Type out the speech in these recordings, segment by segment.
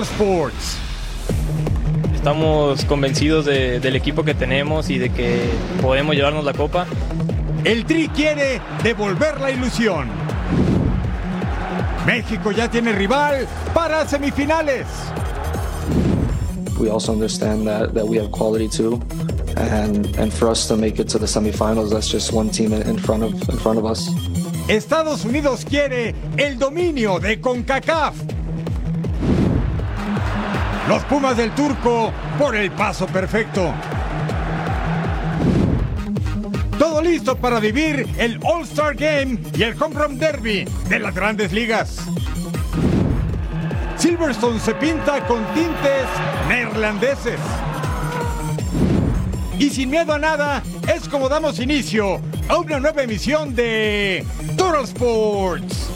En Total Sports. Estamos convencidos de- del equipo que tenemos y de que podemos llevarnos la copa. El Tri quiere devolver la ilusión. México ya tiene rival para semifinales. we also understand that, that we have quality too. And, and for us to make it to the semifinals, that's just one team in, in front of in front of us. Estados Unidos quiere el dominio de CONCACAF. Los Pumas del Turco por el paso perfecto. Todo listo para vivir el All-Star Game y el Home Run Derby de las grandes ligas. Silverstone se pinta con tintes neerlandeses. Y sin miedo a nada, es como damos inicio a una nueva emisión de Total Sports.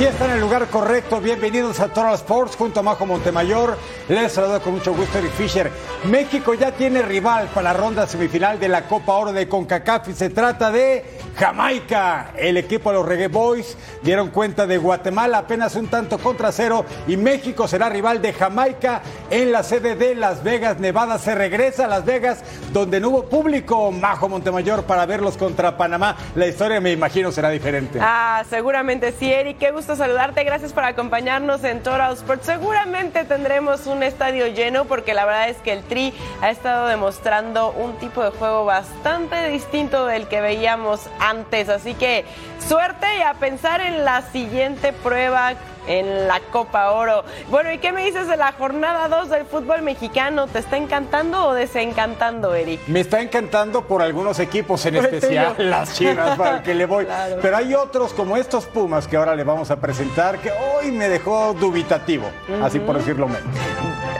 Si está en el lugar correcto, bienvenidos a Total Sports junto a Majo Montemayor. Les saludo con mucho gusto Eric Fisher. México ya tiene rival para la ronda semifinal de la Copa Oro de CONCACAF y se trata de Jamaica. El equipo de los Reggae Boys dieron cuenta de Guatemala apenas un tanto contra cero y México será rival de Jamaica en la sede de Las Vegas, Nevada. Se regresa a Las Vegas donde no hubo público Majo Montemayor para verlos contra Panamá. La historia me imagino será diferente. Ah, seguramente sí, Eric. Qué gusto saludarte. Gracias por acompañarnos en Total Sports. Seguramente tendremos un estadio lleno porque la verdad es que el Tri ha estado demostrando un tipo de juego bastante distinto del que veíamos antes. Así que suerte y a pensar en la siguiente prueba en la Copa Oro. Bueno, ¿y qué me dices de la jornada 2 del fútbol mexicano? ¿Te está encantando o desencantando, Eric? Me está encantando por algunos equipos, en especial las chivas para el que le voy. Claro. Pero hay otros como estos Pumas que ahora le vamos a presentar que hoy me dejó dubitativo, así por decirlo menos.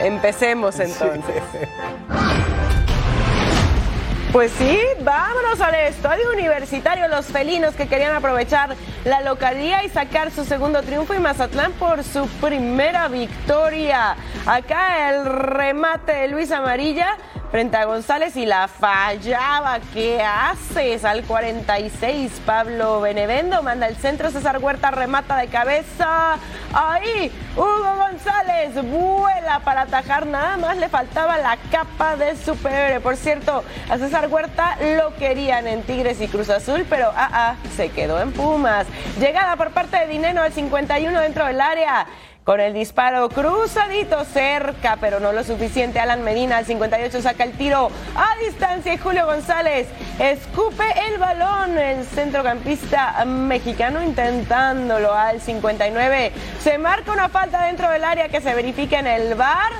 Empecemos entonces. Pues sí, vámonos al estadio universitario. Los felinos que querían aprovechar la localía y sacar su segundo triunfo y Mazatlán por su primera victoria. Acá el remate de Luis Amarilla frente a González y la fallaba. ¿Qué haces? Al 46, Pablo Benevendo manda el centro. César Huerta remata de cabeza. Ahí, Hugo González vuela para atajar. Nada más le faltaba la capa de superhéroe. Por cierto, a César Huerta lo querían en Tigres y Cruz Azul, pero ah, ah, se quedó en Pumas. Llegada por parte de Dineno al 51 dentro del área. Con el disparo cruzadito cerca, pero no lo suficiente. Alan Medina al 58 saca el tiro a distancia y Julio González escupe el balón. El centrocampista mexicano intentándolo al 59. Se marca una falta dentro del área que se verifica en el bar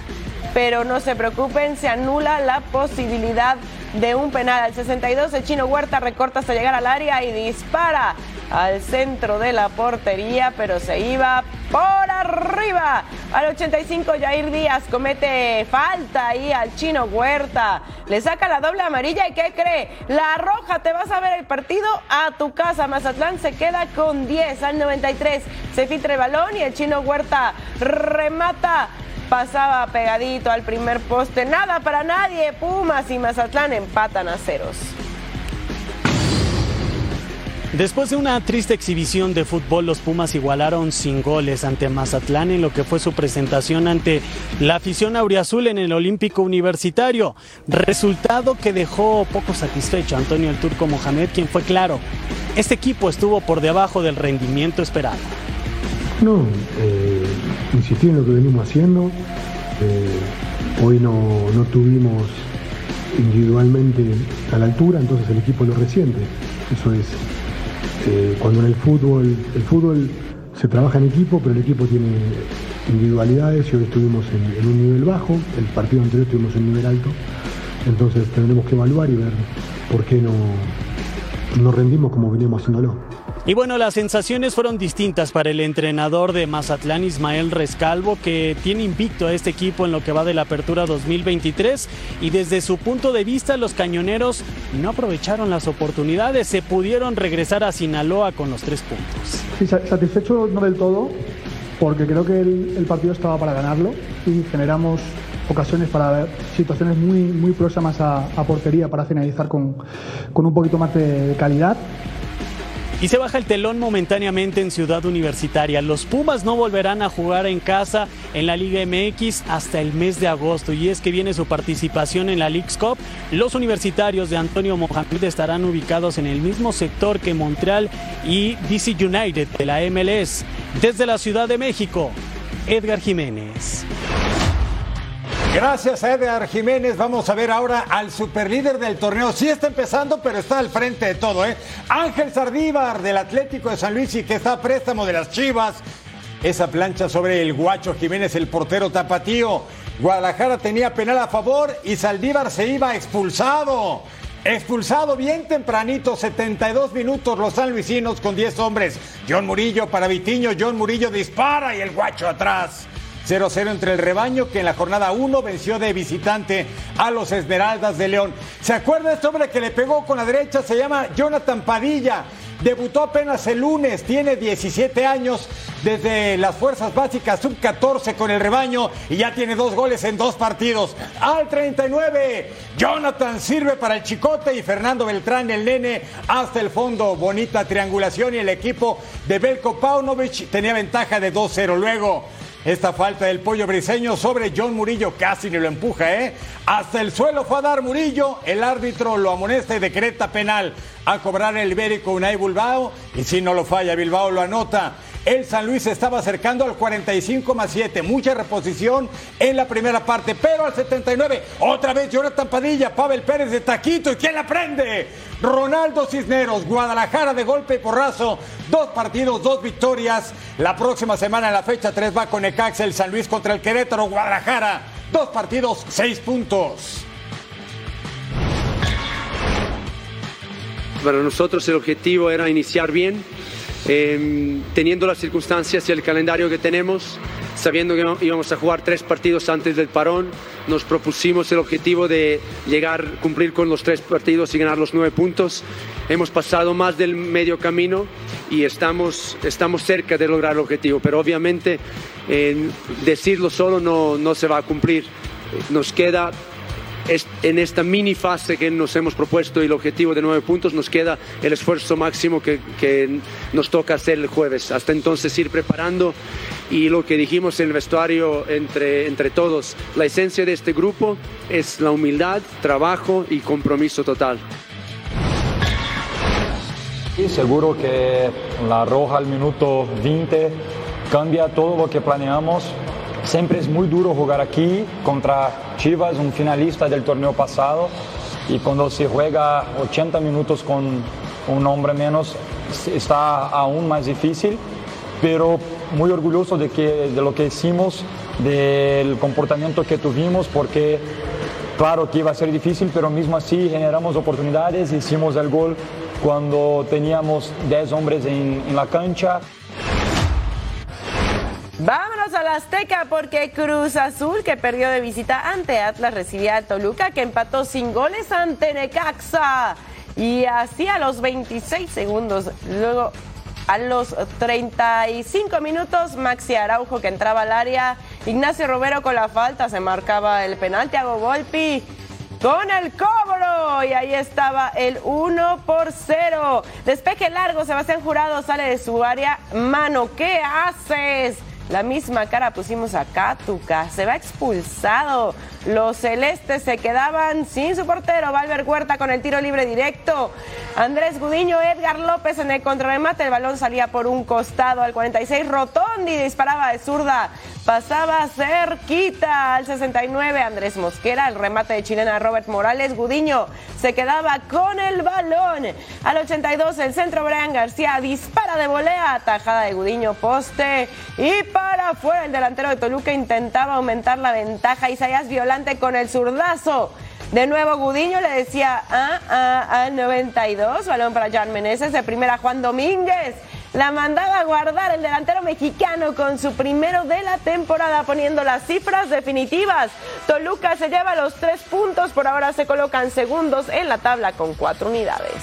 pero no se preocupen, se anula la posibilidad de un penal. Al 62 el chino Huerta recorta hasta llegar al área y dispara al centro de la portería, pero se iba por arriba. Al 85 Jair Díaz comete falta ahí al chino Huerta. Le saca la doble amarilla y ¿qué cree? La roja, te vas a ver el partido a tu casa. Mazatlán se queda con 10 al 93. Se filtra el balón y el chino Huerta remata pasaba pegadito al primer poste. Nada para nadie. Pumas y Mazatlán empatan a ceros. Después de una triste exhibición de fútbol, los Pumas igualaron sin goles ante Mazatlán en lo que fue su presentación ante la afición auriazul en el Olímpico Universitario. Resultado que dejó poco satisfecho a Antonio el Turco Mohamed, quien fue claro. Este equipo estuvo por debajo del rendimiento esperado. No, eh, insistir en lo que venimos haciendo. Eh, hoy no, no tuvimos individualmente a la altura, entonces el equipo lo resiente. Eso es, eh, cuando en el fútbol, el fútbol se trabaja en equipo, pero el equipo tiene individualidades y hoy estuvimos en, un nivel bajo, el partido anterior estuvimos en un nivel alto, entonces tendremos que evaluar y ver por qué no, no rendimos como veníamos haciéndolo. Y bueno, las sensaciones fueron distintas para el entrenador de Mazatlán, Ismael Rescalvo, que tiene invicto a este equipo en lo que va de la apertura 2023 y desde su punto de vista los cañoneros no aprovecharon las oportunidades, se pudieron regresar a Sinaloa con los tres puntos. Sí, satisfecho no del todo, porque creo que el, partido estaba para ganarlo y generamos ocasiones para situaciones muy, próximas a, portería para finalizar con, con un poquito más de calidad. Y se baja el telón momentáneamente en Ciudad Universitaria. Los Pumas no volverán a jugar en casa en la Liga MX hasta el mes de agosto. Y es que viene su participación en la League's Cup. Los universitarios de Antonio Mohamed estarán ubicados en el mismo sector que Montreal y DC United de la MLS. Desde la Ciudad de México, Edgar Jiménez. Gracias a Edgar Jiménez. Vamos a ver ahora al superlíder del torneo. Sí está empezando, pero está al frente de todo, ¿eh? Ángel Sardívar del Atlético de San Luis y que está a préstamo de las Chivas. Esa plancha sobre el Guacho Jiménez, el portero tapatío. Guadalajara tenía penal a favor y Saldívar se iba expulsado. Expulsado bien tempranito, 72 minutos los sanluisinos con 10 hombres. John Murillo para Vitiño, John Murillo dispara y el guacho atrás. 0-0 entre el rebaño que en la jornada 1 venció de visitante a los Esmeraldas de León. ¿Se acuerda este hombre que le pegó con la derecha? Se llama Jonathan Padilla. Debutó apenas el lunes, tiene 17 años desde las fuerzas básicas sub-14 con el rebaño y ya tiene dos goles en dos partidos. Al 39, Jonathan sirve para el Chicote y Fernando Beltrán, el nene, hasta el fondo. Bonita triangulación y el equipo de Belko Paunovic tenía ventaja de 2-0. Luego, esta falta del pollo briseño sobre John Murillo casi ni lo empuja, ¿eh? Hasta el suelo fue a dar Murillo, el árbitro lo amonesta y decreta penal a cobrar el ibérico Unai Bilbao y si no lo falla Bilbao lo anota. El San Luis estaba acercando al 45 más 7. Mucha reposición en la primera parte, pero al 79, otra vez Jonathan Padilla, Pavel Pérez de Taquito. ¿Y quién la prende? Ronaldo Cisneros, Guadalajara de golpe y porrazo. Dos partidos, dos victorias. La próxima semana en la fecha 3 va con Ecax, el San Luis contra el Querétaro, Guadalajara. Dos partidos, seis puntos. Para nosotros el objetivo era iniciar bien Em, teniendo las circunstancias y el calendario que tenemos, sabiendo que íbamos a jugar tres partidos antes del parón, nos propusimos el objetivo de llegar, cumplir con los tres partidos y ganar los nueve puntos. Hemos pasado más del medio camino y estamos, estamos cerca de lograr el objetivo, pero obviamente decirlo solo no, no se va a cumplir. Nos queda en esta mini fase que nos hemos propuesto y el objetivo de nueve puntos, nos queda el esfuerzo máximo que, nos toca hacer el jueves. Hasta entonces ir preparando y lo que dijimos en el vestuario entre, entre todos, la esencia de este grupo es la humildad, trabajo y compromiso total. Y seguro que la roja al minuto 20 cambia todo lo que planeamos Siempre es muy duro jugar aquí contra Chivas, un finalista del torneo pasado, y cuando se juega 80 minutos con un hombre menos está aún más difícil, pero muy orgulloso de, que, de lo que hicimos, del comportamiento que tuvimos, porque claro que iba a ser difícil, pero mismo así generamos oportunidades, hicimos el gol cuando teníamos 10 hombres en, en la cancha. Vámonos a la Azteca porque Cruz Azul, que perdió de visita ante Atlas, recibía a Toluca, que empató sin goles ante Necaxa. Y así a los 26 segundos, luego a los 35 minutos, Maxi Araujo que entraba al área, Ignacio Romero con la falta, se marcaba el penal, Thiago Volpi con el cobro. Y ahí estaba el 1 por 0. Despeje largo, Sebastián Jurado sale de su área. Mano, ¿qué haces? La misma cara pusimos a Catuca. Se va expulsado. Los celestes se quedaban sin su portero. Valver Huerta con el tiro libre directo. Andrés Gudiño, Edgar López en el contrarremate. El balón salía por un costado al 46. Rotondi disparaba de zurda pasaba cerquita al 69 Andrés Mosquera, el remate de chilena Robert Morales, Gudiño se quedaba con el balón. Al 82 el centro Brian García dispara de volea, tajada de Gudiño poste y para afuera el delantero de Toluca intentaba aumentar la ventaja, Isaías Con el zurdazo. De nuevo Gudiño le decía ah, ah, al 92, balón para Jan Meneses, de primera Juan Domínguez. La mandaba a guardar el delantero mexicano con su primero de la temporada, poniendo las cifras definitivas. Toluca se lleva los tres puntos, por ahora se colocan segundos en la tabla con cuatro unidades.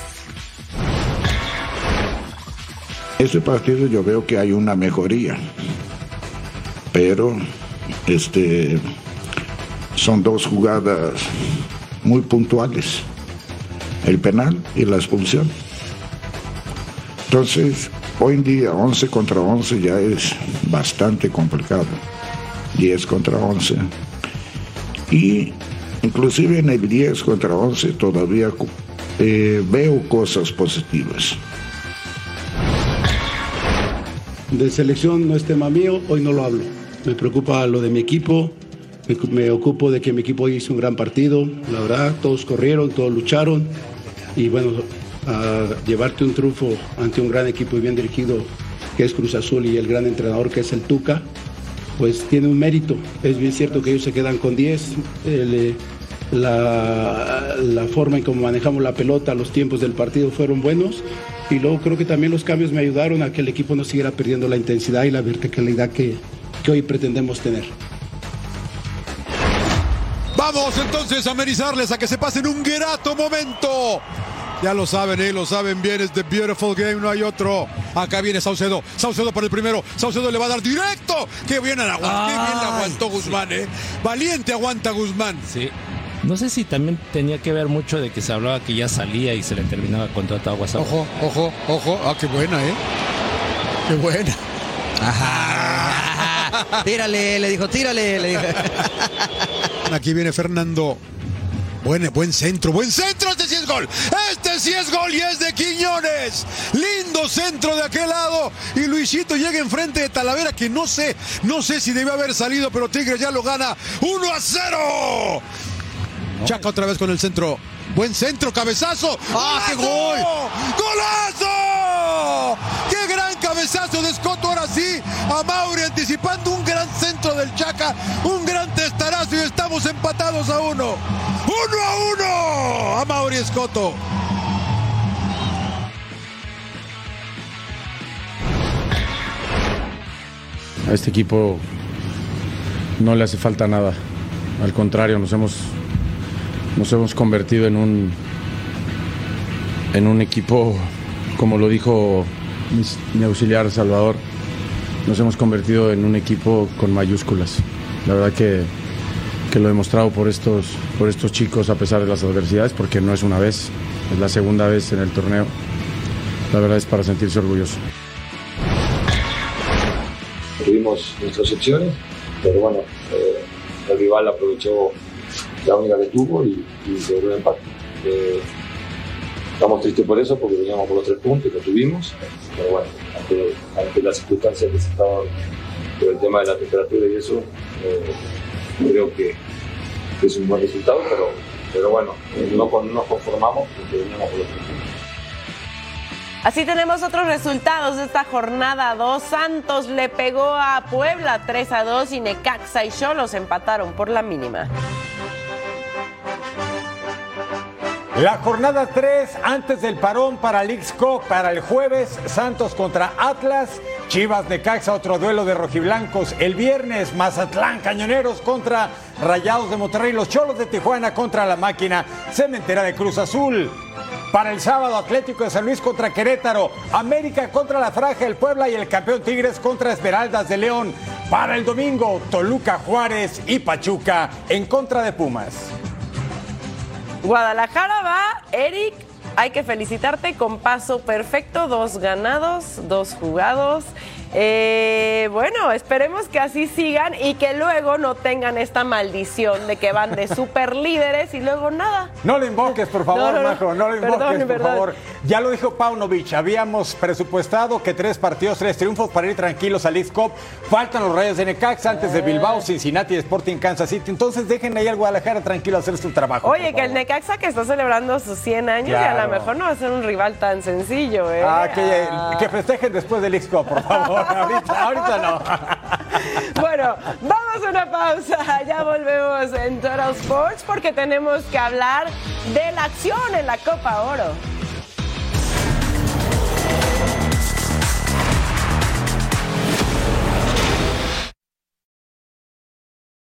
Ese partido yo veo que hay una mejoría, pero este son dos jugadas muy puntuales, el penal y la expulsión. Entonces, hoy en día 11 contra 11 ya es bastante complicado, 10 contra 11. Y inclusive en el 10 contra 11 todavía eh, veo cosas positivas. De selección no es tema mío, hoy no lo hablo. Me preocupa lo de mi equipo, me, ocupo de que mi equipo hizo un gran partido, la verdad, todos corrieron, todos lucharon y bueno, a llevarte un triunfo ante un gran equipo y bien dirigido que es Cruz Azul y el gran entrenador que es el Tuca, pues tiene un mérito. Es bien cierto que ellos se quedan con 10. Eh, la, forma en cómo manejamos la pelota, los tiempos del partido fueron buenos y luego creo que también los cambios me ayudaron a que el equipo no siguiera perdiendo la intensidad y la verticalidad que hoy pretendemos tener. Vamos entonces a amenizarles a que se pasen un grato momento. Ya lo saben, ¿eh? lo saben bien, es The Beautiful Game, no hay otro. Acá viene Saucedo, Saucedo para el primero, Saucedo le va a dar directo. Qué bien, aguantó, qué bien aguantó Guzmán, ¿eh? Valiente aguanta Guzmán. Sí. No sé si también tenía que ver mucho de que se hablaba que ya salía y se le terminaba el contrato a WhatsApp. Ojo, ojo, ojo. Ah, qué buena, ¿eh? Qué buena. Ajá. tírale, le dijo, tírale, le dijo. Aquí viene Fernando. Buen, buen centro, buen centro. Este sí es gol. Este sí es gol y es de Quiñones. Lindo centro de aquel lado. Y Luisito llega enfrente de Talavera, que no sé, no sé si debe haber salido, pero Tigres ya lo gana 1 a 0. Chaca otra vez con el centro. Buen centro, cabezazo. ¡Ah, qué gol! ¡Golazo! ¡Qué gran cabezazo de Escoto! Ahora sí, a Mauri anticipando un gran centro del Chaca, un gran testarazo y estamos empatados a uno. ¡Uno a uno! A Mauri Escoto. A este equipo no le hace falta nada. Al contrario, nos hemos nos hemos convertido en un, en un equipo, como lo dijo mi, auxiliar Salvador, nos hemos convertido en un equipo con mayúsculas. La verdad que, que, lo he demostrado por estos, por estos chicos a pesar de las adversidades, porque no es una vez, es la segunda vez en el torneo. La verdad es para sentirse orgulloso. Tuvimos nuestras opciones, pero bueno, eh, el rival aprovechó la única que tuvo y, y logró el empate. Eh, estamos tristes por eso porque veníamos por los tres puntos, lo tuvimos, pero bueno, ante, las circunstancias que se estaban por el tema de la temperatura y eso, eh, creo que, es un buen resultado, pero, pero bueno, no, no nos conformamos porque veníamos por los tres puntos. Así tenemos otros resultados de esta jornada 2. Santos le pegó a Puebla 3 a 2 y Necaxa y Cholos empataron por la mínima. La jornada 3 antes del parón para Leagues Cup para el jueves, Santos contra Atlas, Chivas de Caxa, otro duelo de rojiblancos. El viernes, Mazatlán, Cañoneros contra Rayados de Monterrey, los Cholos de Tijuana contra la máquina Cementera de Cruz Azul. Para el sábado, Atlético de San Luis contra Querétaro, América contra la Fraja del Puebla y el campeón Tigres contra Esmeraldas de León. Para el domingo, Toluca Juárez y Pachuca en contra de Pumas. Guadalajara va, Eric. Hay que felicitarte con paso perfecto, dos ganados, dos jugados. Eh, bueno, esperemos que así sigan y que luego no tengan esta maldición de que van de super líderes y luego nada. No le invoques, por favor, No, no, no. Majo, no le invoques, Perdón, por favor. Ya lo dijo Paunovic, habíamos presupuestado que tres partidos, tres triunfos para ir tranquilos al League Cup. Faltan los Rayos de Necaxa antes de Bilbao, Cincinnati y Sporting Kansas City. Entonces dejen ahí al Guadalajara tranquilo a hacer su trabajo. Oye, que el Necaxa que está celebrando sus 100 años y a lo mejor no va a ser un rival tan sencillo, ¿eh? Ah, que, Ah. que festejen después del League Cup, por favor. ahorita, ahorita no. Bueno, vamos a una pausa. Ya volvemos en Total Sports porque tenemos que hablar de la acción en la Copa Oro.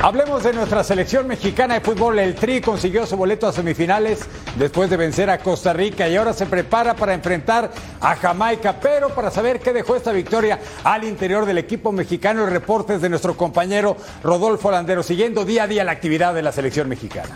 Hablemos de nuestra selección mexicana de fútbol. El Tri consiguió su boleto a semifinales después de vencer a Costa Rica y ahora se prepara para enfrentar a Jamaica. Pero para saber qué dejó esta victoria al interior del equipo mexicano, reportes de nuestro compañero Rodolfo Landero, siguiendo día a día la actividad de la selección mexicana.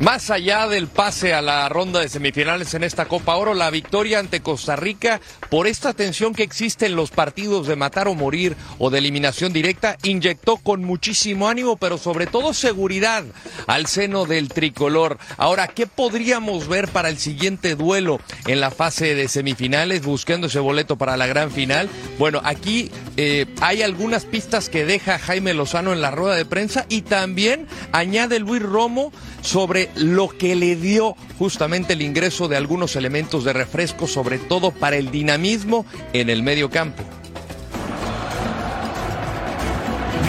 Más allá del pase a la ronda de semifinales en esta Copa Oro, la victoria ante Costa Rica, por esta tensión que existe en los partidos de matar o morir o de eliminación directa, inyectó con muchísimo ánimo, pero sobre todo seguridad al seno del tricolor. Ahora, ¿qué podríamos ver para el siguiente duelo en la fase de semifinales, buscando ese boleto para la gran final? Bueno, aquí eh, hay algunas pistas que deja Jaime Lozano en la rueda de prensa y también añade Luis Romo sobre lo que le dio justamente el ingreso de algunos elementos de refresco, sobre todo para el dinamismo en el medio campo.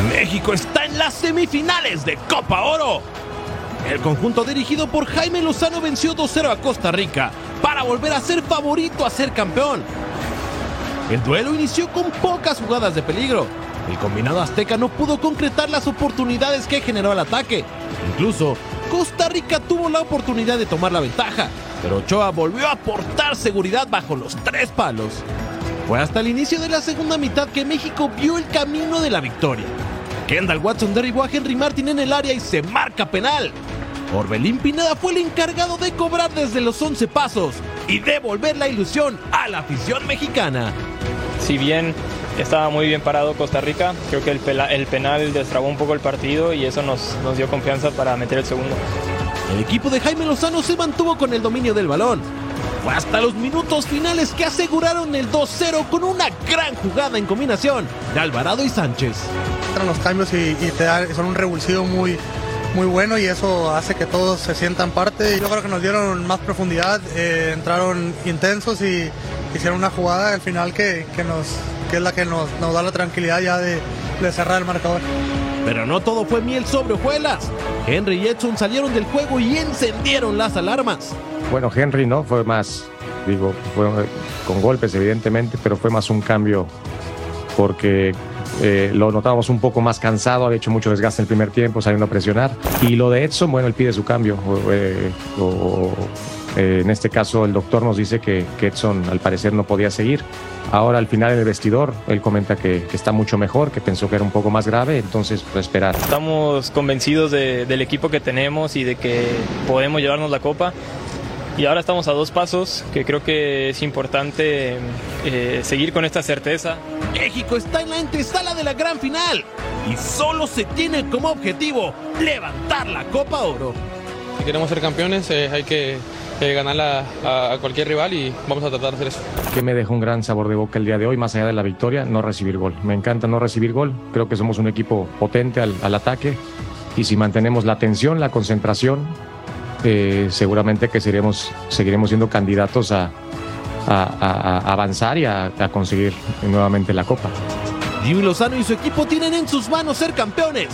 México está en las semifinales de Copa Oro. El conjunto dirigido por Jaime Lozano venció 2-0 a Costa Rica para volver a ser favorito a ser campeón. El duelo inició con pocas jugadas de peligro. El combinado azteca no pudo concretar las oportunidades que generó el ataque. Incluso Costa Rica tuvo la oportunidad de tomar la ventaja, pero Ochoa volvió a aportar seguridad bajo los tres palos. Fue hasta el inicio de la segunda mitad que México vio el camino de la victoria. Kendall Watson derribó a Henry Martin en el área y se marca penal. Orbelín Pineda fue el encargado de cobrar desde los 11 pasos y devolver la ilusión a la afición mexicana. Si bien estaba muy bien parado Costa Rica, creo que el, pela- el penal destrabó un poco el partido y eso nos, nos dio confianza para meter el segundo. El equipo de Jaime Lozano se mantuvo con el dominio del balón. Fue hasta los minutos finales que aseguraron el 2-0 con una gran jugada en combinación de Alvarado y Sánchez. entran los cambios y, y te dan, son un revulsivo muy, muy bueno y eso hace que todos se sientan parte. Yo creo que nos dieron más profundidad, eh, entraron intensos y hicieron una jugada al final que, que nos, que es la que nos, nos da la tranquilidad ya de, de cerrar el marcador. Pero no todo fue miel sobre hojuelas. Henry y Edson salieron del juego y encendieron las alarmas. Bueno, Henry no fue más, digo, fue con golpes evidentemente, pero fue más un cambio porque eh, lo notábamos un poco más cansado, había hecho mucho desgaste en el primer tiempo, saliendo a presionar. Y lo de Edson, bueno, él pide su cambio. o, eh, o, eh, en este caso, el doctor nos dice que, que Edson al parecer no podía seguir. Ahora, al final en el vestidor, él comenta que, que está mucho mejor, que pensó que era un poco más grave, entonces, pues esperar. Estamos convencidos de- del equipo que tenemos y de que podemos llevarnos la copa. Y ahora estamos a dos pasos, que creo que es importante eh, seguir con esta certeza. México está en la antesala de la gran final y solo se tiene como objetivo levantar la Copa Oro. Si queremos ser campeones eh, hay que eh, ganarla a, a cualquier rival y vamos a tratar de hacer eso. que me dejó un gran sabor de boca el día de hoy, más allá de la victoria, no recibir gol. Me encanta no recibir gol, creo que somos un equipo potente al, al ataque y si mantenemos la atención, la concentración, eh, seguramente que seremos, seguiremos siendo candidatos a, a- a- a avanzar y a, a conseguir nuevamente la copa. Jimmy Lozano y su equipo tienen en sus manos ser campeones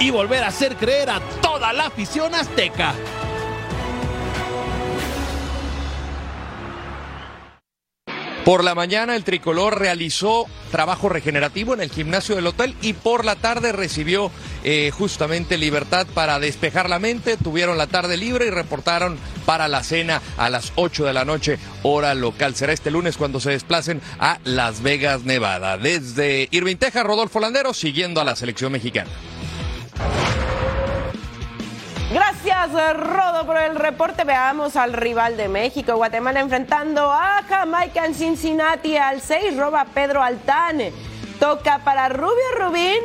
y volver a hacer creer a toda la afición azteca. Por la mañana el tricolor realizó trabajo regenerativo en el gimnasio del hotel y por la tarde recibió eh, justamente libertad para despejar la mente. Tuvieron la tarde libre y reportaron para la cena a las 8 de la noche, hora local. Será este lunes cuando se desplacen a Las Vegas, Nevada. Desde Irving, Texas, Rodolfo Landero siguiendo a la selección mexicana. Gracias, Rodo, por el reporte. Veamos al rival de México. Guatemala enfrentando a Jamaica en Cincinnati. Al 6 roba Pedro Altán. Toca para Rubio Rubín.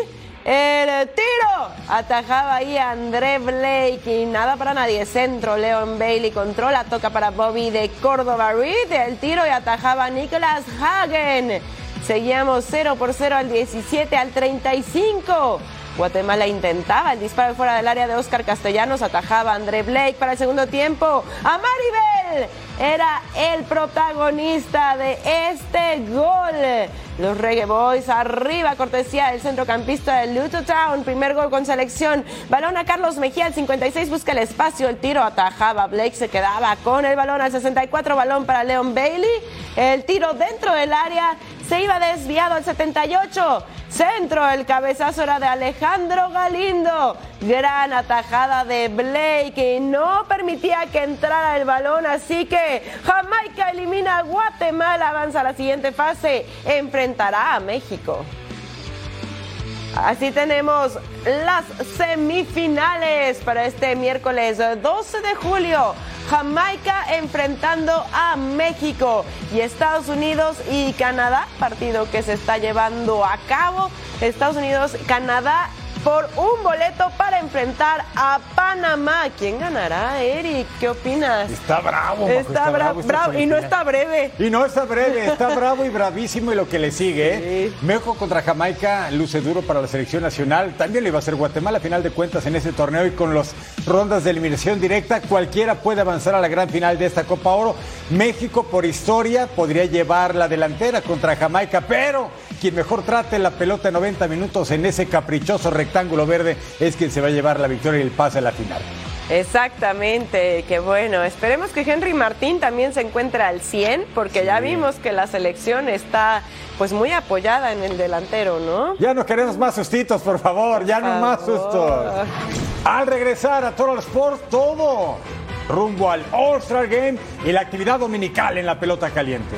El tiro. Atajaba ahí André Blake y nada para nadie. Centro, Leon Bailey controla. Toca para Bobby de Córdoba Reed. El tiro y atajaba Nicolas Hagen. Seguíamos 0 por 0 al 17 al 35. Guatemala intentaba el disparo fuera del área de Oscar Castellanos, atajaba a André Blake para el segundo tiempo. A Maribel era el protagonista de este gol. Los Reggae Boys arriba, cortesía del centrocampista de Luto Town. Primer gol con selección. Balón a Carlos Mejía, al 56 busca el espacio. El tiro atajaba. Blake se quedaba con el balón al 64. Balón para Leon Bailey. El tiro dentro del área se iba desviado al 78. Centro, el cabezazo era de Alejandro Galindo. Gran atajada de Blake y no permitía que entrara el balón, así que Jamaica elimina a Guatemala, avanza a la siguiente fase, enfrentará a México. Así tenemos las semifinales para este miércoles 12 de julio. Jamaica enfrentando a México y Estados Unidos y Canadá, partido que se está llevando a cabo. Estados Unidos, Canadá por un boleto para enfrentar a Panamá. ¿Quién ganará, Eric? ¿Qué opinas? Está bravo. Está, está bravo, bravo y no está breve. Y no está breve, está bravo y bravísimo y lo que le sigue. ¿eh? México contra Jamaica luce duro para la selección nacional. También le va a ser Guatemala a final de cuentas en ese torneo y con las rondas de eliminación directa cualquiera puede avanzar a la gran final de esta Copa Oro. México por historia podría llevar la delantera contra Jamaica, pero quien mejor trate la pelota 90 minutos en ese caprichoso rectángulo verde es quien se va a llevar la victoria y el pase a la final. Exactamente, qué bueno. Esperemos que Henry Martín también se encuentre al 100, porque ya vimos que la selección está pues muy apoyada en el delantero, ¿no? Ya no queremos más sustitos, por favor, ya no más sustos. Al regresar a Total Sports, todo rumbo al All-Star Game y la actividad dominical en la pelota caliente.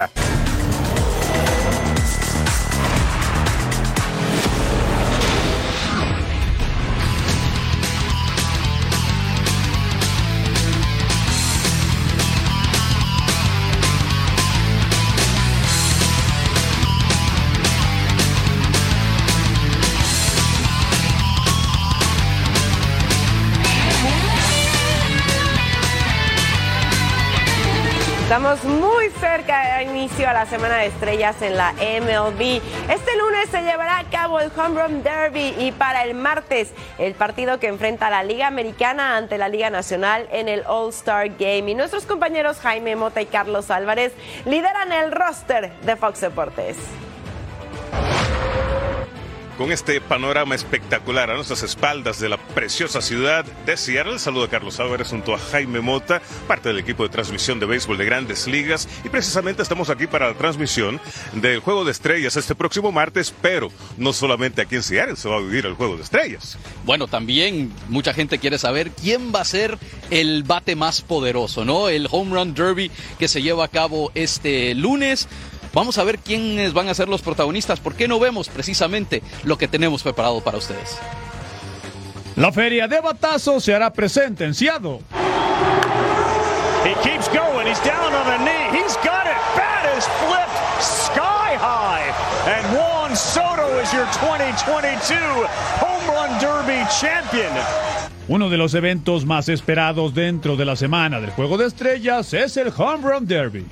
Yeah. Estamos muy cerca de inicio a la semana de estrellas en la MLB. Este lunes se llevará a cabo el Home Run Derby y para el martes el partido que enfrenta la Liga Americana ante la Liga Nacional en el All-Star Game. Y nuestros compañeros Jaime Mota y Carlos Álvarez lideran el roster de Fox Deportes. Con este panorama espectacular a nuestras espaldas de la preciosa ciudad de Seattle, saludo a Carlos Álvarez junto a Jaime Mota, parte del equipo de transmisión de béisbol de grandes ligas. Y precisamente estamos aquí para la transmisión del Juego de Estrellas este próximo martes, pero no solamente aquí en Seattle se va a vivir el Juego de Estrellas. Bueno, también mucha gente quiere saber quién va a ser el bate más poderoso, ¿no? El Home Run Derby que se lleva a cabo este lunes. Vamos a ver quiénes van a ser los protagonistas. ¿Por qué no vemos precisamente lo que tenemos preparado para ustedes? La feria de batazos se hará presente en Seattle. He keeps going. He's down on a knee. He's got it. Bat is flipped sky high. And Juan Soto is your 2022 Home Run Derby champion. Uno de los eventos más esperados dentro de la semana del Juego de Estrellas es el Home Run Derby.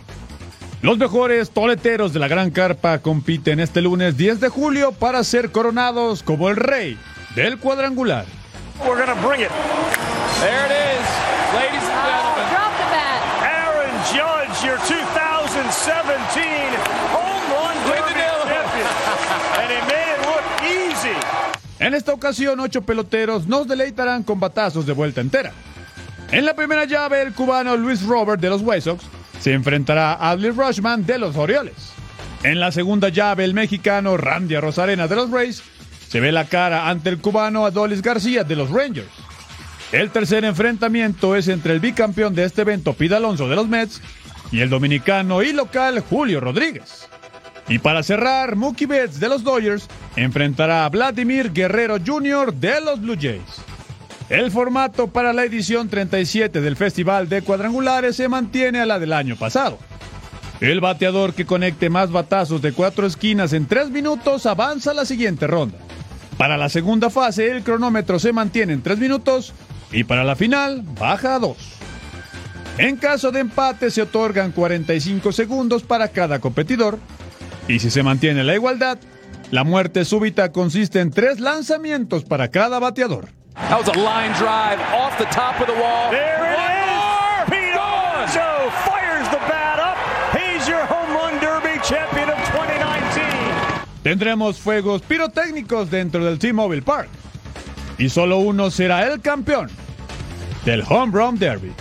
Los mejores toleteros de la Gran Carpa compiten este lunes 10 de julio para ser coronados como el rey del cuadrangular. We're to bring it. There it is, ladies and gentlemen. drop the bat. Aaron Judge, your 2017 Home Run Derby champion. and he made it look easy. En esta ocasión, ocho peloteros nos deleitarán con batazos de vuelta entera. En la primera llave, el cubano Luis Robert de los White Sox se enfrentará a Adley Rushman de los Orioles. En la segunda llave, el mexicano Randy Rosarena de los Rays se ve la cara ante el cubano Adolis García de los Rangers. El tercer enfrentamiento es entre el bicampeón de este evento, Pete Alonso de los Mets, y el dominicano y local Julio Rodríguez. Y para cerrar, Mookie Betts de los Dodgers enfrentará a Vladimir Guerrero Jr. de los Blue Jays. El formato para la edición 37 del Festival de Cuadrangulares se mantiene a la del año pasado. El bateador que conecte más batazos de cuatro esquinas en tres minutos avanza a la siguiente ronda. Para la segunda fase, el cronómetro se mantiene en tres minutos y para la final baja a dos. En caso de empate, se otorgan 45 segundos para cada competidor. Y si se mantiene la igualdad, la muerte súbita consiste en tres lanzamientos para cada bateador. That was a line drive off the top of the wall. There it is. Pete Alonso fires the bat up. He's your home run derby champion of 2019. Tendremos fuegos pirotécnicos dentro del T-Mobile Park. Y solo uno será el campeón del Home Run Derby.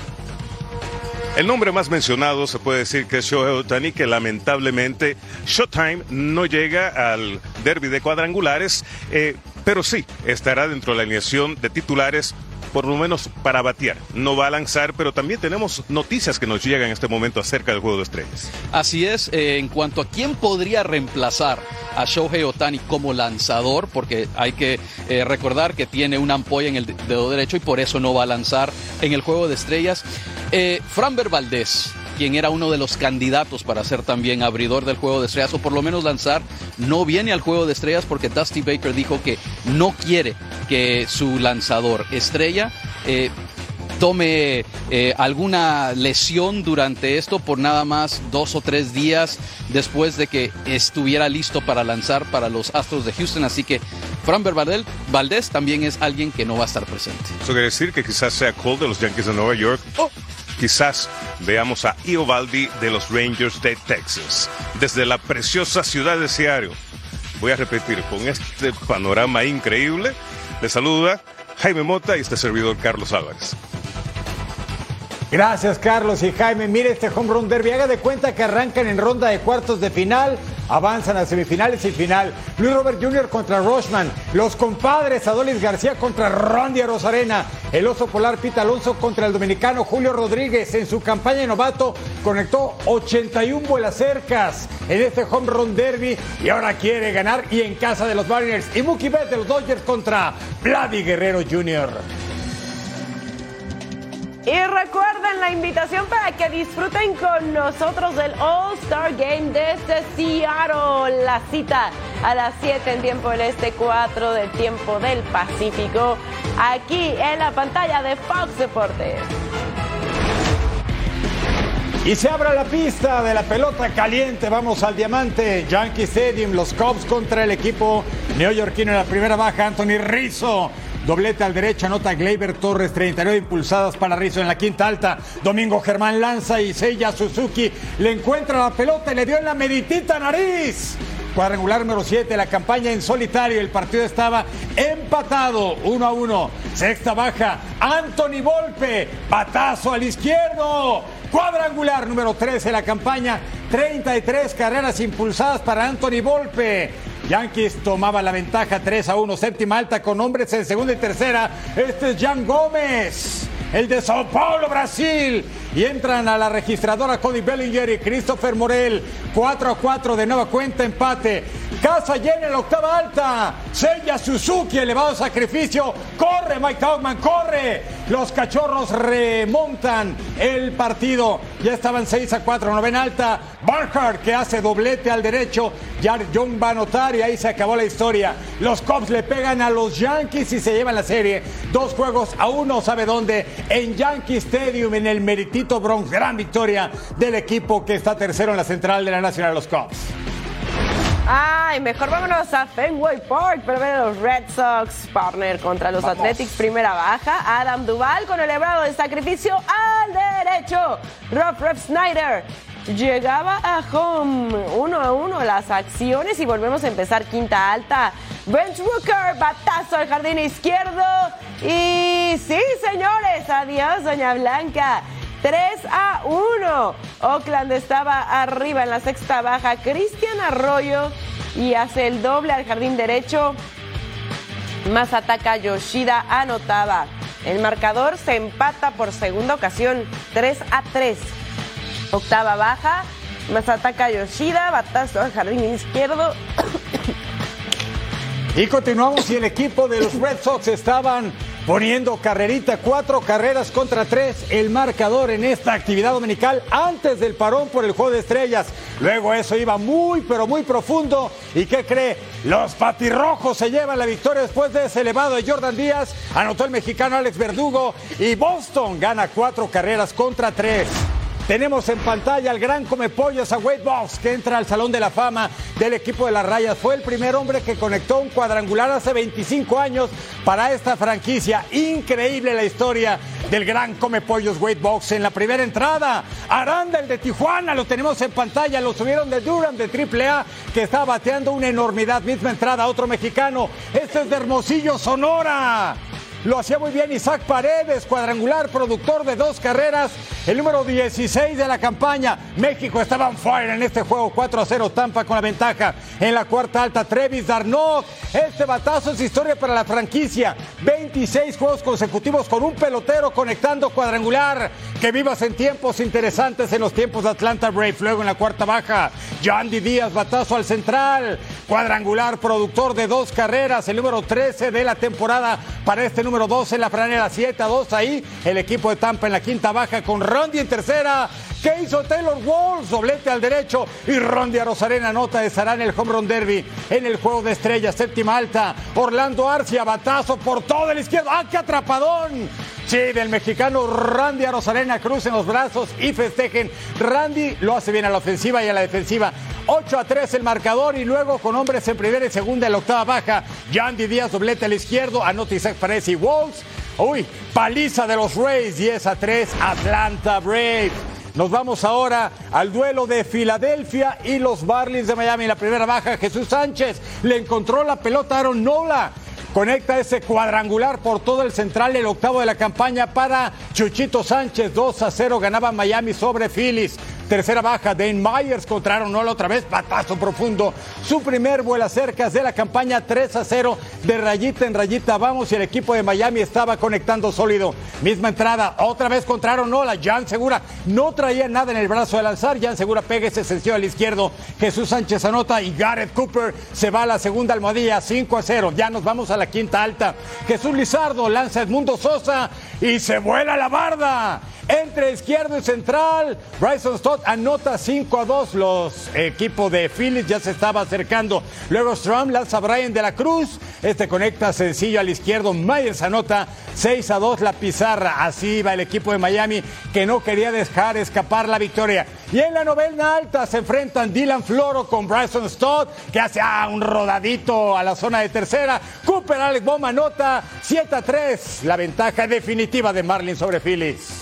El nombre más mencionado se puede decir que es Shohei Otani, que lamentablemente Showtime no llega al derby de cuadrangulares, eh, pero sí estará dentro de la alineación de titulares por lo menos para batear. No va a lanzar, pero también tenemos noticias que nos llegan en este momento acerca del juego de estrellas. Así es, eh, en cuanto a quién podría reemplazar a Shohei Otani como lanzador, porque hay que eh, recordar que tiene una ampolla en el dedo derecho y por eso no va a lanzar en el juego de estrellas. Eh, Framber quien era uno de los candidatos para ser también abridor del juego de estrellas o por lo menos lanzar, no viene al juego de estrellas porque Dusty Baker dijo que no quiere que su lanzador estrella eh, tome eh, alguna lesión durante esto por nada más dos o tres días después de que estuviera listo para lanzar para los Astros de Houston. Así que Framber Valdez, Valdez también es alguien que no va a estar presente. Eso quiere decir que quizás sea Cole de los Yankees de Nueva York o quizás veamos a Iovaldi de los Rangers de Texas. Desde la preciosa ciudad de Seattle. Voy a repetir, con este panorama increíble, le saluda Jaime Mota y este servidor Carlos Álvarez. Gracias, Carlos y Jaime. Mire este home run derby. Haga de cuenta que arrancan en ronda de cuartos de final, avanzan a semifinales y final. Luis Robert Jr. contra Rochman. Los compadres Adolis García contra Randy Rosarena. El oso polar Pita Alonso contra el dominicano Julio Rodríguez. En su campaña de novato conectó 81 vuelas cercas en este home run derby y ahora quiere ganar y en casa de los Mariners. Y Mookie Betts de los Dodgers contra Vladi Guerrero Jr. Y recuerden la invitación para que disfruten con nosotros del All Star Game desde Seattle. La cita a las 7 en tiempo del Este, 4 del tiempo del Pacífico, aquí en la pantalla de Fox Deportes. Y se abre la pista de la pelota caliente. Vamos al diamante. Yankee Stadium. Los Cubs contra el equipo neoyorquino en la primera baja. Anthony Rizzo. Doblete al derecho, anota Gleyber Torres, 39 impulsadas para Rizzo en la quinta alta. Domingo Germán lanza y Seiya Suzuki le encuentra la pelota y le dio en la meditita nariz. Cuadrangular número 7, la campaña en solitario. El partido estaba empatado, 1 a 1. Sexta baja, Anthony Volpe, patazo al izquierdo. Cuadrangular número 13, la campaña, 33 carreras impulsadas para Anthony Volpe. Yankees tomaba la ventaja 3 a 1, séptima alta con hombres en segunda y tercera. Este es Jan Gómez. el de Sao Paulo, Brasil. Y entran a la registradora Cody Bellinger y Christopher Morel. 4 a 4 de nueva cuenta, empate. Casa llena en la octava alta. Sella Suzuki, elevado sacrificio. Corre Mike Taugman, corre. Los cachorros remontan el partido. Ya estaban 6 a 4, novena alta. Barhart que hace doblete al derecho. Ya John va a anotar y ahí se acabó la historia. Los Cubs le pegan a los Yankees y se llevan la serie. Dos juegos a uno, sabe dónde. En Yankee Stadium, en el Meritito Bronx. Gran victoria del equipo que está tercero en la central de la Nacional, los Cubs. Ay, mejor vámonos a Fenway Park para ver a los Red Sox partner contra los Athletics primera baja. Adam Duval con el hebrado de sacrificio al derecho. Rob Rep Snyder llegaba a home uno a uno las acciones y volvemos a empezar quinta alta. Bench Rooker, batazo al jardín izquierdo. Y sí, señores, adiós, Doña Blanca. 3 a 1. Oakland estaba arriba en la sexta baja. Cristian Arroyo y hace el doble al jardín derecho. Más ataca Yoshida, anotaba. El marcador se empata por segunda ocasión, 3 a 3. Octava baja, más ataca Yoshida, batazo al jardín izquierdo. Y continuamos y el equipo de los Red Sox estaban poniendo carrerita, cuatro carreras contra tres, el marcador en esta actividad dominical antes del parón por el juego de estrellas. Luego eso iba muy, pero muy profundo. ¿Y qué cree? Los patirrojos se llevan la victoria después de ese elevado de Jordan Díaz. Anotó el mexicano Alex Verdugo y Boston gana cuatro carreras contra tres. Tenemos en pantalla al gran comepollos a Wade Box, que entra al Salón de la Fama del equipo de las Rayas. Fue el primer hombre que conectó un cuadrangular hace 25 años para esta franquicia. Increíble la historia del gran comepollos Wade Box en la primera entrada. Aranda, el de Tijuana, lo tenemos en pantalla. Lo subieron de Durham de AAA, que está bateando una enormidad. Misma entrada, otro mexicano. Este es de Hermosillo, Sonora. Lo hacía muy bien Isaac Paredes, cuadrangular, productor de dos carreras, el número 16 de la campaña. México estaba on fire en este juego, 4 a 0 Tampa con la ventaja. En la cuarta alta, Trevis Darnot. Este batazo es historia para la franquicia. 26 juegos consecutivos con un pelotero conectando cuadrangular. Que vivas en tiempos interesantes en los tiempos de Atlanta Braves. Luego en la cuarta baja, Yandy Díaz, batazo al central. Cuadrangular, productor de dos carreras, el número 13 de la temporada para este número 12 en la franela 7 a 2 ahí. El equipo de Tampa en la quinta baja con Rondi en tercera. ¿Qué hizo Taylor Walls? Doblete al derecho y Rondi a Rosarena anota estará en el home run derby en el juego de estrellas, séptima alta. Orlando Arcia, batazo por todo el izquierdo. ¡Ah, qué atrapadón! Sí, del mexicano Randy a Rosarena, crucen los brazos y festejen. Randy lo hace bien a la ofensiva y a la defensiva. 8 a 3 el marcador y luego con hombres en primera y segunda en la octava baja. Yandy Díaz doblete al izquierdo, anota Isaac Paredes y Walls. Uy, paliza de los Rays, 10 a 3, Atlanta Braves. Nos vamos ahora al duelo de Filadelfia y los Marlins de Miami. La primera baja, Jesús Sánchez le encontró la pelota a Aaron Nola. Conecta ese cuadrangular por todo el central, el octavo de la campaña para Chuchito Sánchez. 2 a 0 ganaba Miami sobre Phillies. Tercera baja, Dane Myers contra Aaron Nola otra vez, patazo profundo. Su primer vuela cerca de la campaña 3 a 0, de rayita en rayita vamos y el equipo de Miami estaba conectando sólido. Misma entrada, otra vez contra Aaron Jan Segura no traía nada en el brazo de lanzar, Jan Segura pega ese sencillo al izquierdo, Jesús Sánchez anota y Garrett Cooper se va a la segunda almohadilla 5 a 0. Ya nos vamos a la quinta alta. Jesús Lizardo lanza Edmundo Sosa y se vuela la barda. Entre izquierdo y central, Bryson Stott anota 5 a 2. Los equipos de Phillies ya se estaba acercando. Luego Strom lanza a Brian de la Cruz. Este conecta sencillo al izquierdo. Myers anota 6 a 2 la pizarra. Así va el equipo de Miami que no quería dejar escapar la victoria. Y en la novena alta se enfrentan Dylan Floro con Bryson Stott, que hace ah, un rodadito a la zona de tercera. Cooper Alex Boma anota 7 a 3. La ventaja definitiva de Marlin sobre Phillies.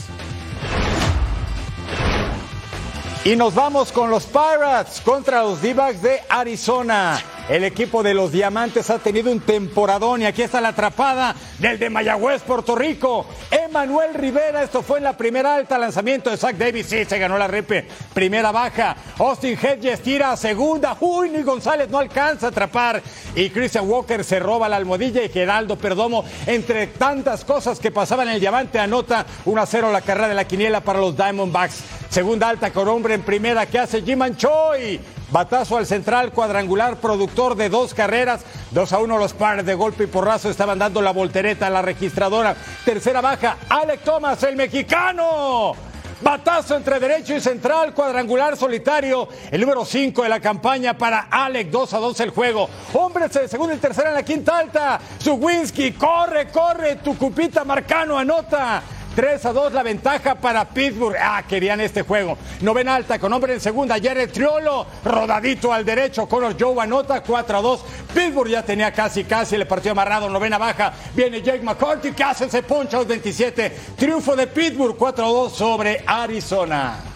Y nos vamos con los Pirates contra los D-Backs de Arizona. El equipo de los Diamantes ha tenido un temporadón y aquí está la atrapada del de Mayagüez, Puerto Rico. Emanuel Rivera, esto fue en la primera alta, lanzamiento de Zach Davis, sí, se ganó la repe. Primera baja, Austin Hedges tira a segunda, uy, González no alcanza a atrapar. Y Christian Walker se roba la almohadilla y Geraldo Perdomo, entre tantas cosas que pasaban en el Diamante, anota 1 a 0 la carrera de la quiniela para los Diamondbacks. Segunda alta con hombre en primera que hace Jim Choi. Batazo al central, cuadrangular, productor de dos carreras. 2 a 1 los pares de golpe y porrazo estaban dando la voltereta a la registradora. Tercera baja, Alec Thomas, el mexicano. Batazo entre derecho y central, cuadrangular solitario. El número 5 de la campaña para Alec, 2 a 2 el juego. Hombres de segunda y tercera en la quinta alta. Zuwinski, corre, corre. Tu cupita Marcano anota. 3 a 2 la ventaja para Pittsburgh. Ah, querían este juego. Novena alta con hombre en segunda. Jared Triolo, rodadito al derecho. Connor Joe anota 4 a 2. Pittsburgh ya tenía casi, casi el partido amarrado. Novena baja. Viene Jake McCarthy que hace ese poncho a los 27. Triunfo de Pittsburgh 4 a 2 sobre Arizona.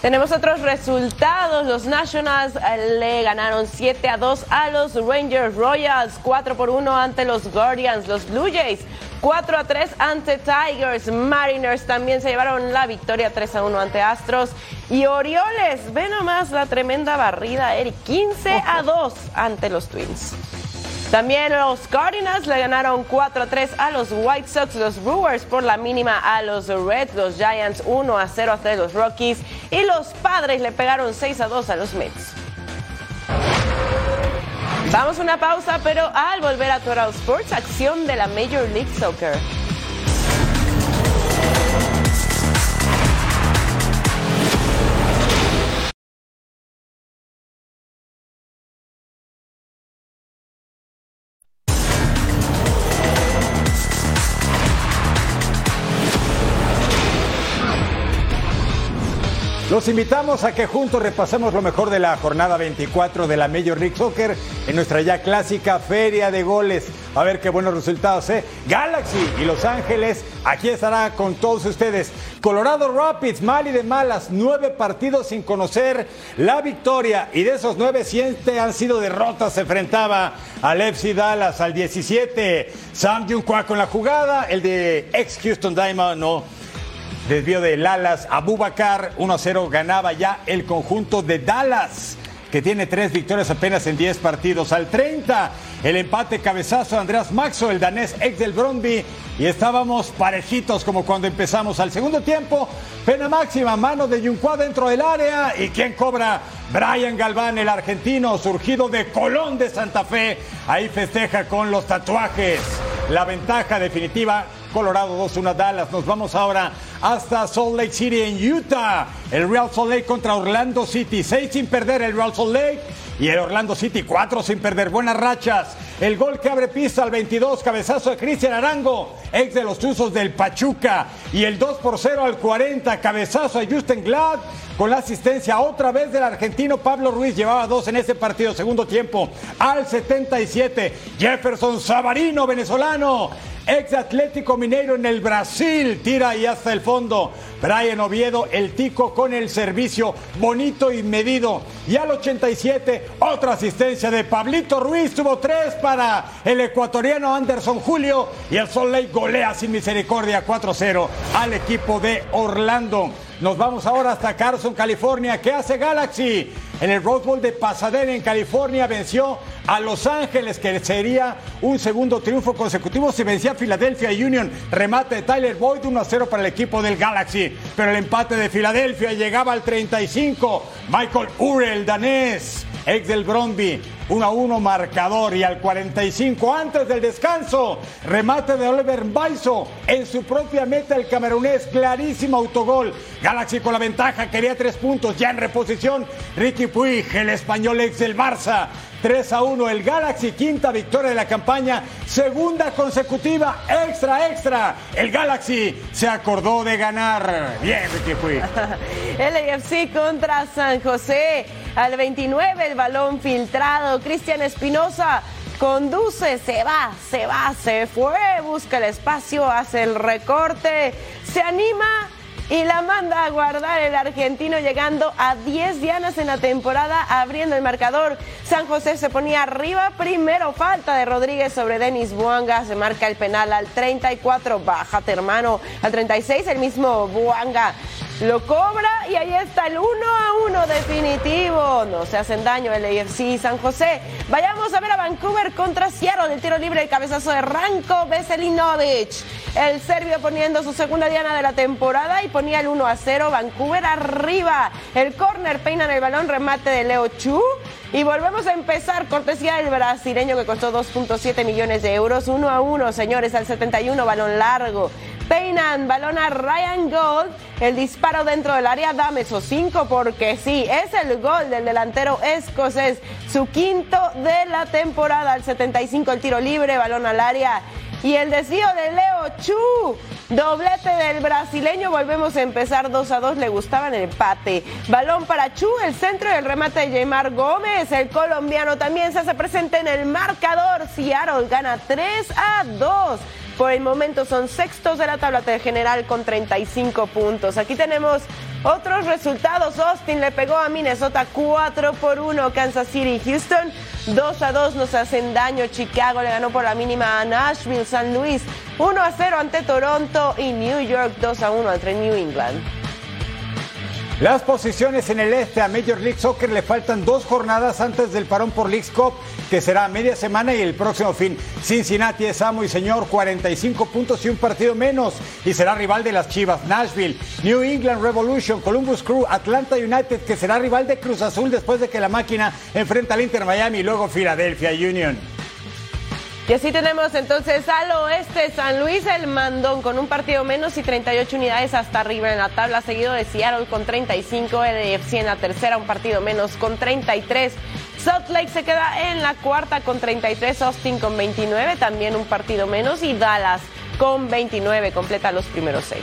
Tenemos otros resultados. Los Nationals eh, le ganaron 7 a 2 a los Rangers Royals, 4 por 1 ante los Guardians. Los Blue Jays 4 a 3 ante Tigers. Mariners también se llevaron la victoria 3 a 1 ante Astros. Y Orioles, ve nomás la tremenda barrida, Eric. 15 a 2 ante los Twins. También los Cardinals le ganaron 4 a 3 a los White Sox, los Brewers por la mínima a los Reds, los Giants 1 a 0 ante los Rockies y los Padres le pegaron 6 a 2 a los Mets. Vamos a una pausa, pero al volver a Total Sports, acción de la Major League Soccer. Invitamos a que juntos repasemos lo mejor de la jornada 24 de la Major League Soccer en nuestra ya clásica feria de goles. A ver qué buenos resultados, ¿eh? Galaxy y Los Ángeles, aquí estará con todos ustedes. Colorado Rapids, mal y de malas, nueve partidos sin conocer la victoria. Y de esos nueve, siete han sido derrotas. Se enfrentaba al FC Dallas al 17. Sam Junqua con la jugada, el de ex Houston Diamond no Desvío de Lalas, Abubakar 1-0 ganaba ya el conjunto de Dallas que tiene tres victorias apenas en 10 partidos. Al 30, el empate cabezazo de Andreas Maxo, el danés ex del Bromby. Y estábamos parejitos como cuando empezamos al segundo tiempo. Pena máxima, mano de Junqua dentro del área. ¿Y quién cobra? Brian Galván, el argentino, surgido de Colón de Santa Fe. Ahí festeja con los tatuajes. La ventaja definitiva Colorado 2-1 Dallas. Nos vamos ahora hasta Salt Lake City en Utah. El Real Salt Lake contra Orlando City. 6 sin perder el Real Salt Lake. Y el Orlando City 4 sin perder. Buenas rachas. El gol que abre pista al 22. Cabezazo de Cristian Arango. Ex de los Tuzos del Pachuca. Y el 2 por 0 al 40. Cabezazo a Justin Glad. Con la asistencia otra vez del argentino Pablo Ruiz. Llevaba dos en ese partido. Segundo tiempo. Al 77. Jefferson Savarino, venezolano ex Atlético Mineiro en el Brasil, tira y hasta el fondo. Brian Oviedo, el tico con el servicio bonito y medido. Y al 87, otra asistencia de Pablito Ruiz, tuvo tres para el ecuatoriano Anderson Julio. Y el Sol Lake golea sin misericordia 4-0 al equipo de Orlando. Nos vamos ahora hasta Carson, California. ¿Qué hace Galaxy? En el Rose Bowl de Pasadena, en California, venció a Los Ángeles, que sería un segundo triunfo consecutivo si vencía a Philadelphia Union. Remate de Tyler Boyd, 1 0 para el equipo del Galaxy. Pero el empate de Filadelfia llegaba al 35. Michael Urel, danés, ex del Bromby, 1 a 1 marcador y al 45 antes del descanso, remate de Oliver Baiso en su propia meta el camerunés, clarísimo autogol. Galaxy con la ventaja, quería tres puntos ya en reposición. Ricky Puig, el español ex del Barça, 3 a 1 el Galaxy, quinta victoria de la campaña, segunda consecutiva, extra, extra. El Galaxy se acordó de ganar. Bien, Ricky Puig. el AFC contra San José. Al 29 el balón filtrado. Cristian Espinosa conduce, se va, se va, se fue, busca el espacio, hace el recorte, se anima y la manda a guardar el argentino llegando a 10 dianas en la temporada abriendo el marcador. San José se ponía arriba primero, falta de Rodríguez sobre Denis Buanga, se marca el penal al 34, bájate hermano, al 36 el mismo Buanga lo cobra y ahí está el 1 a 1 definitivo. No se hacen daño el AFC San José. Vayamos a ver a Vancouver contra Seattle. del tiro libre, el cabezazo de Ranko Veselinovic. El serbio poniendo su segunda diana de la temporada y ponía el 1 a 0. Vancouver arriba. El corner peina en el balón, remate de Leo Chu. Y volvemos a empezar, cortesía del brasileño que costó 2.7 millones de euros. 1 a 1, señores, al 71, balón largo. Peinan, balón a Ryan Gold. El disparo dentro del área, dame esos cinco porque sí, es el gol del delantero escocés. Su quinto de la temporada, al 75 el tiro libre, balón al área. Y el desvío de Leo Chu. Doblete del brasileño, volvemos a empezar 2 a 2, le gustaba el empate. Balón para Chu, el centro y el remate de Jaymar Gómez, el colombiano también se hace presente en el marcador. Seattle gana 3 a 2. Por el momento son sextos de la tabla general con 35 puntos. Aquí tenemos otros resultados. Austin le pegó a Minnesota 4 por 1. Kansas City Houston 2 a 2 nos hacen daño. Chicago le ganó por la mínima a Nashville. San Luis 1 a 0 ante Toronto. Y New York 2 a 1 entre New England. Las posiciones en el este a Major League Soccer le faltan dos jornadas antes del parón por League's Cup, que será media semana y el próximo fin. Cincinnati es amo y señor, 45 puntos y un partido menos, y será rival de las Chivas. Nashville, New England Revolution, Columbus Crew, Atlanta United, que será rival de Cruz Azul después de que la máquina enfrenta al Inter Miami y luego Philadelphia Union. Y así tenemos entonces al oeste San Luis el mandón con un partido menos y 38 unidades hasta arriba en la tabla, seguido de Seattle con 35, LFC en la tercera, un partido menos con 33. Salt Lake se queda en la cuarta con 33, Austin con 29, también un partido menos y Dallas con 29, completa los primeros seis.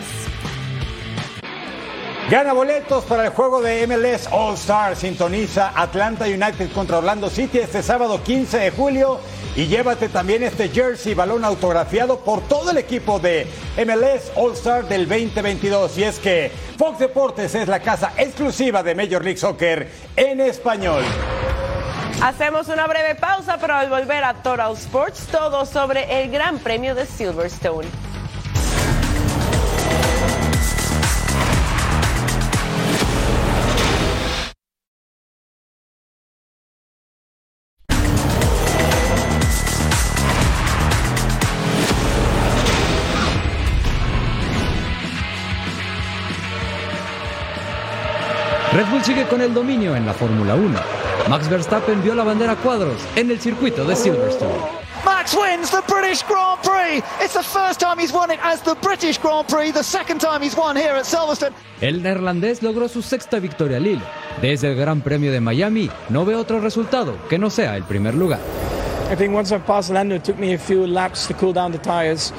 Gana boletos para el juego de MLS All Star. Sintoniza Atlanta United contra Orlando City este sábado 15 de julio y llévate también este jersey balón autografiado por todo el equipo de MLS All Star del 2022. Y es que Fox Deportes es la casa exclusiva de Major League Soccer en español. Hacemos una breve pausa, pero al volver a Total Sports, todo sobre el Gran Premio de Silverstone. Sigue con el dominio en la Fórmula 1. Max Verstappen vio la bandera a cuadros en el circuito de Silverstone. Max wins the British Grand Prix. It's the first time he's won it as the British Grand Prix, the second time he's won here at Silverstone. El neerlandés logró su sexta victoria al hilo. Desde el Gran Premio de Miami, no ve otro resultado que no sea el primer lugar. I think once I passed Lando, it took me a few laps to cool down the tires.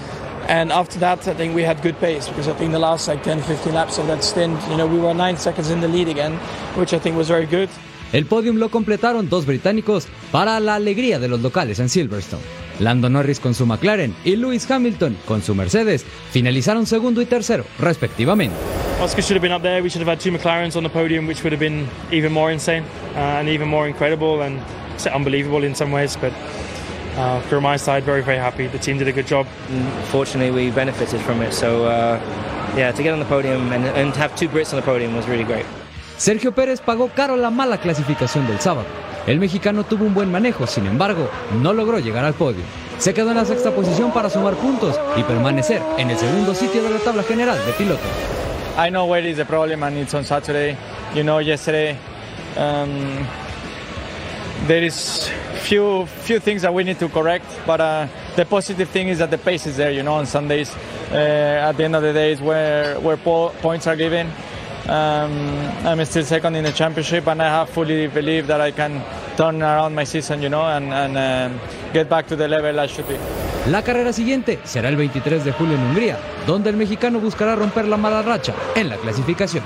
And after that, I think we had good pace because I think the last like 10, 15 laps of that stint, you know, we were nine seconds in the lead again, which I think was very good. El podium lo completaron dos británicos para la alegría de los locales en Silverstone. Lando Norris con su McLaren y Lewis Hamilton con su Mercedes finalizaron segundo y tercero, respectivamente. Oscar should have been up there. We should have had two McLarens on the podium, which would have been even more insane uh, and even more incredible and unbelievable in some ways. But uh, from my side, very, very happy. The team did a good job. Fortunately, we benefited from it. So, uh, yeah, to get on the podium and, and have two Brits on the podium was really great. Sergio Pérez pagó caro la mala clasificación del sábado. El mexicano tuvo un buen manejo, sin embargo, no logró llegar al podio. Se quedó en la sexta posición para sumar puntos y permanecer en el segundo sitio de la tabla general de pilotos. I know where is the problem and it's on Saturday. You know, yesterday um, there is few few things that we need to correct, but uh, the positive thing is that the pace is there. You know, on Sundays, uh, at the end of the day, is where where po points are given. Um, I'm still second in the championship, and I have fully believed that I can turn around my season, you know, and, and um, get back to the level I should be. La carrera siguiente será el 23 de julio en Hungría, donde el mexicano buscará romper la mala racha en la clasificación.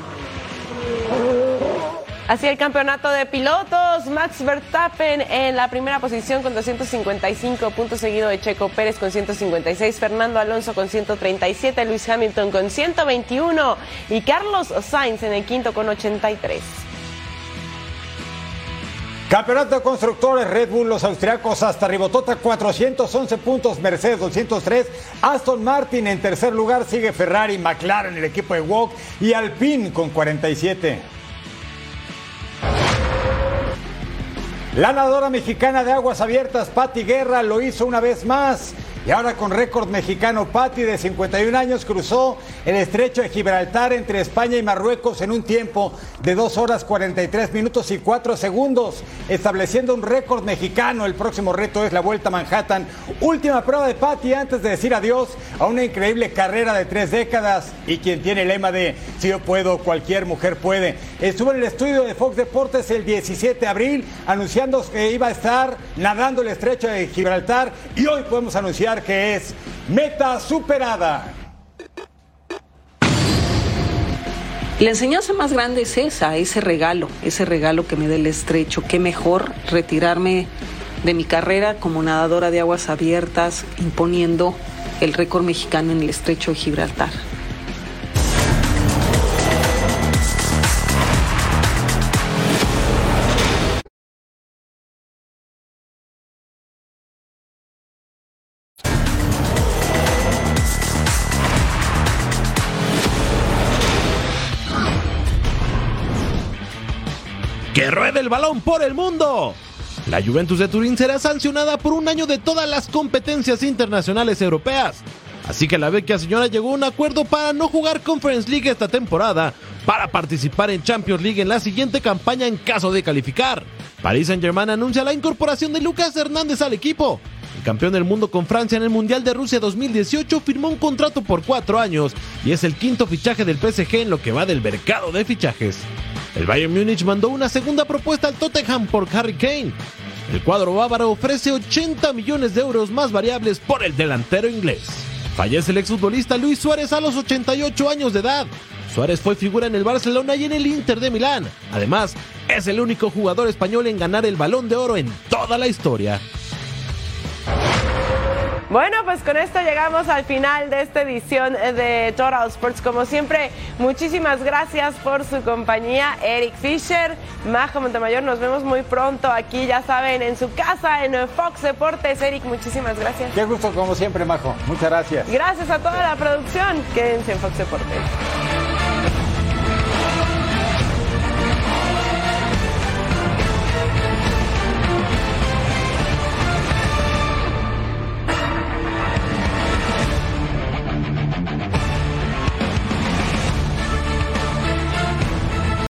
Así el campeonato de pilotos, Max Verstappen en la primera posición con 255 puntos, seguido de Checo Pérez con 156, Fernando Alonso con 137, Luis Hamilton con 121 y Carlos Sainz en el quinto con 83. Campeonato de constructores Red Bull, los austriacos hasta Ribotota 411 puntos, Mercedes 203, Aston Martin en tercer lugar, sigue Ferrari, McLaren, el equipo de Walk y Alpine con 47. La nadadora mexicana de aguas abiertas, Patti Guerra, lo hizo una vez más. Y ahora con récord mexicano, Patti de 51 años cruzó el estrecho de Gibraltar entre España y Marruecos en un tiempo de 2 horas 43 minutos y 4 segundos, estableciendo un récord mexicano. El próximo reto es la Vuelta a Manhattan. Última prueba de Patti antes de decir adiós a una increíble carrera de tres décadas y quien tiene el lema de si yo puedo, cualquier mujer puede. Estuvo en el estudio de Fox Deportes el 17 de abril anunciando que iba a estar nadando el estrecho de Gibraltar y hoy podemos anunciar que es meta superada. La enseñanza más grande es esa, ese regalo, ese regalo que me da el estrecho. Qué mejor retirarme de mi carrera como nadadora de aguas abiertas, imponiendo el récord mexicano en el estrecho de Gibraltar. Balón por el mundo! La Juventus de Turín será sancionada por un año de todas las competencias internacionales europeas. Así que la vecchia señora llegó a un acuerdo para no jugar Conference League esta temporada, para participar en Champions League en la siguiente campaña en caso de calificar. Paris Saint-Germain anuncia la incorporación de Lucas Hernández al equipo. El campeón del mundo con Francia en el Mundial de Rusia 2018 firmó un contrato por cuatro años y es el quinto fichaje del PSG en lo que va del mercado de fichajes. El Bayern Múnich mandó una segunda propuesta al Tottenham por Harry Kane. El cuadro bávaro ofrece 80 millones de euros más variables por el delantero inglés. Fallece el exfutbolista Luis Suárez a los 88 años de edad. Suárez fue figura en el Barcelona y en el Inter de Milán. Además, es el único jugador español en ganar el balón de oro en toda la historia. Bueno, pues con esto llegamos al final de esta edición de Total Sports. Como siempre, muchísimas gracias por su compañía. Eric Fisher, Majo Montemayor, nos vemos muy pronto aquí, ya saben, en su casa, en Fox Deportes. Eric, muchísimas gracias. Qué gusto como siempre, Majo. Muchas gracias. Gracias a toda la producción. Quédense en Fox Deportes.